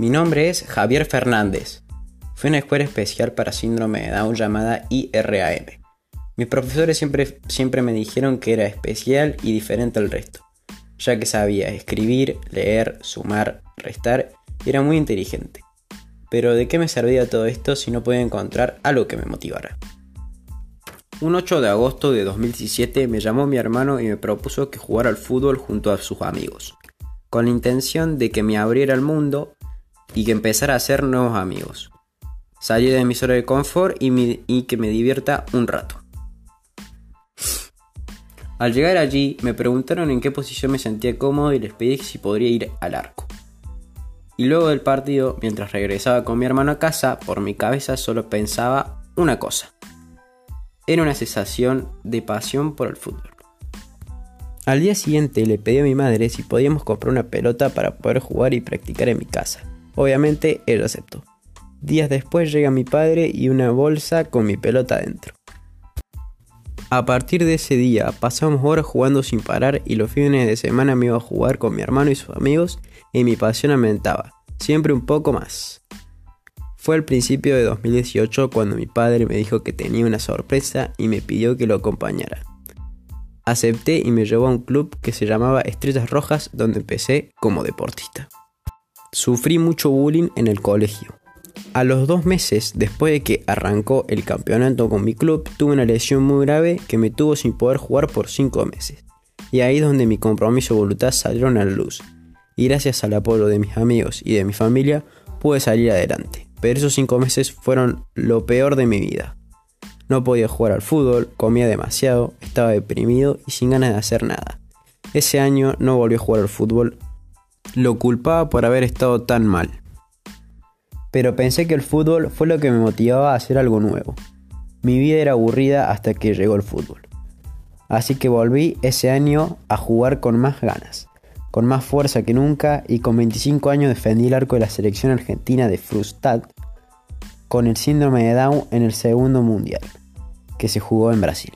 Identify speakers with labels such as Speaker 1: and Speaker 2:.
Speaker 1: Mi nombre es Javier Fernández. Fui a una escuela especial para síndrome de Down llamada IRAM. Mis profesores siempre, siempre me dijeron que era especial y diferente al resto, ya que sabía escribir, leer, sumar, restar y era muy inteligente. Pero ¿de qué me servía todo esto si no podía encontrar algo que me motivara? Un 8 de agosto de 2017 me llamó mi hermano y me propuso que jugara al fútbol junto a sus amigos, con la intención de que me abriera el mundo y que empezara a hacer nuevos amigos. Salir de mi zona de confort y, que me divierta un rato. Al llegar allí me preguntaron en qué posición me sentía cómodo y les pedí si podría ir al arco. Y luego del partido, mientras regresaba con mi hermano a casa, por mi cabeza solo pensaba una cosa. Era una sensación de pasión por el fútbol. Al día siguiente le pedí a mi madre si podíamos comprar una pelota para poder jugar y practicar en mi casa. Obviamente ella aceptó. Días después llega mi padre y una bolsa con mi pelota dentro. A partir de ese día pasamos horas jugando sin parar y los fines de semana me iba a jugar con mi hermano y sus amigos y mi pasión aumentaba, siempre un poco más. Fue al principio de 2018 cuando mi padre me dijo que tenía una sorpresa y me pidió que lo acompañara. Acepté y me llevó a un club que se llamaba Estrellas Rojas donde empecé como deportista. Sufrí mucho bullying en el colegio. A los dos meses después de que arrancó el campeonato con mi club, tuve una lesión muy grave que me tuvo sin poder jugar por cinco meses. Y ahí es donde mi compromiso y voluntad salieron a la luz. Y gracias al apoyo de mis amigos y de mi familia, pude salir adelante. Pero esos cinco meses fueron lo peor de mi vida. No podía jugar al fútbol, comía demasiado, estaba deprimido y sin ganas de hacer nada. Ese año no volví a jugar al fútbol lo culpaba por haber estado tan mal. Pero pensé que el fútbol fue lo que me motivaba a hacer algo nuevo. Mi vida era aburrida hasta que llegó el fútbol. Así que volví ese año a jugar con más ganas, con más fuerza que nunca y con 25 años defendí el arco de la selección argentina de Frustad con el síndrome de Down en el segundo mundial, que se jugó en Brasil.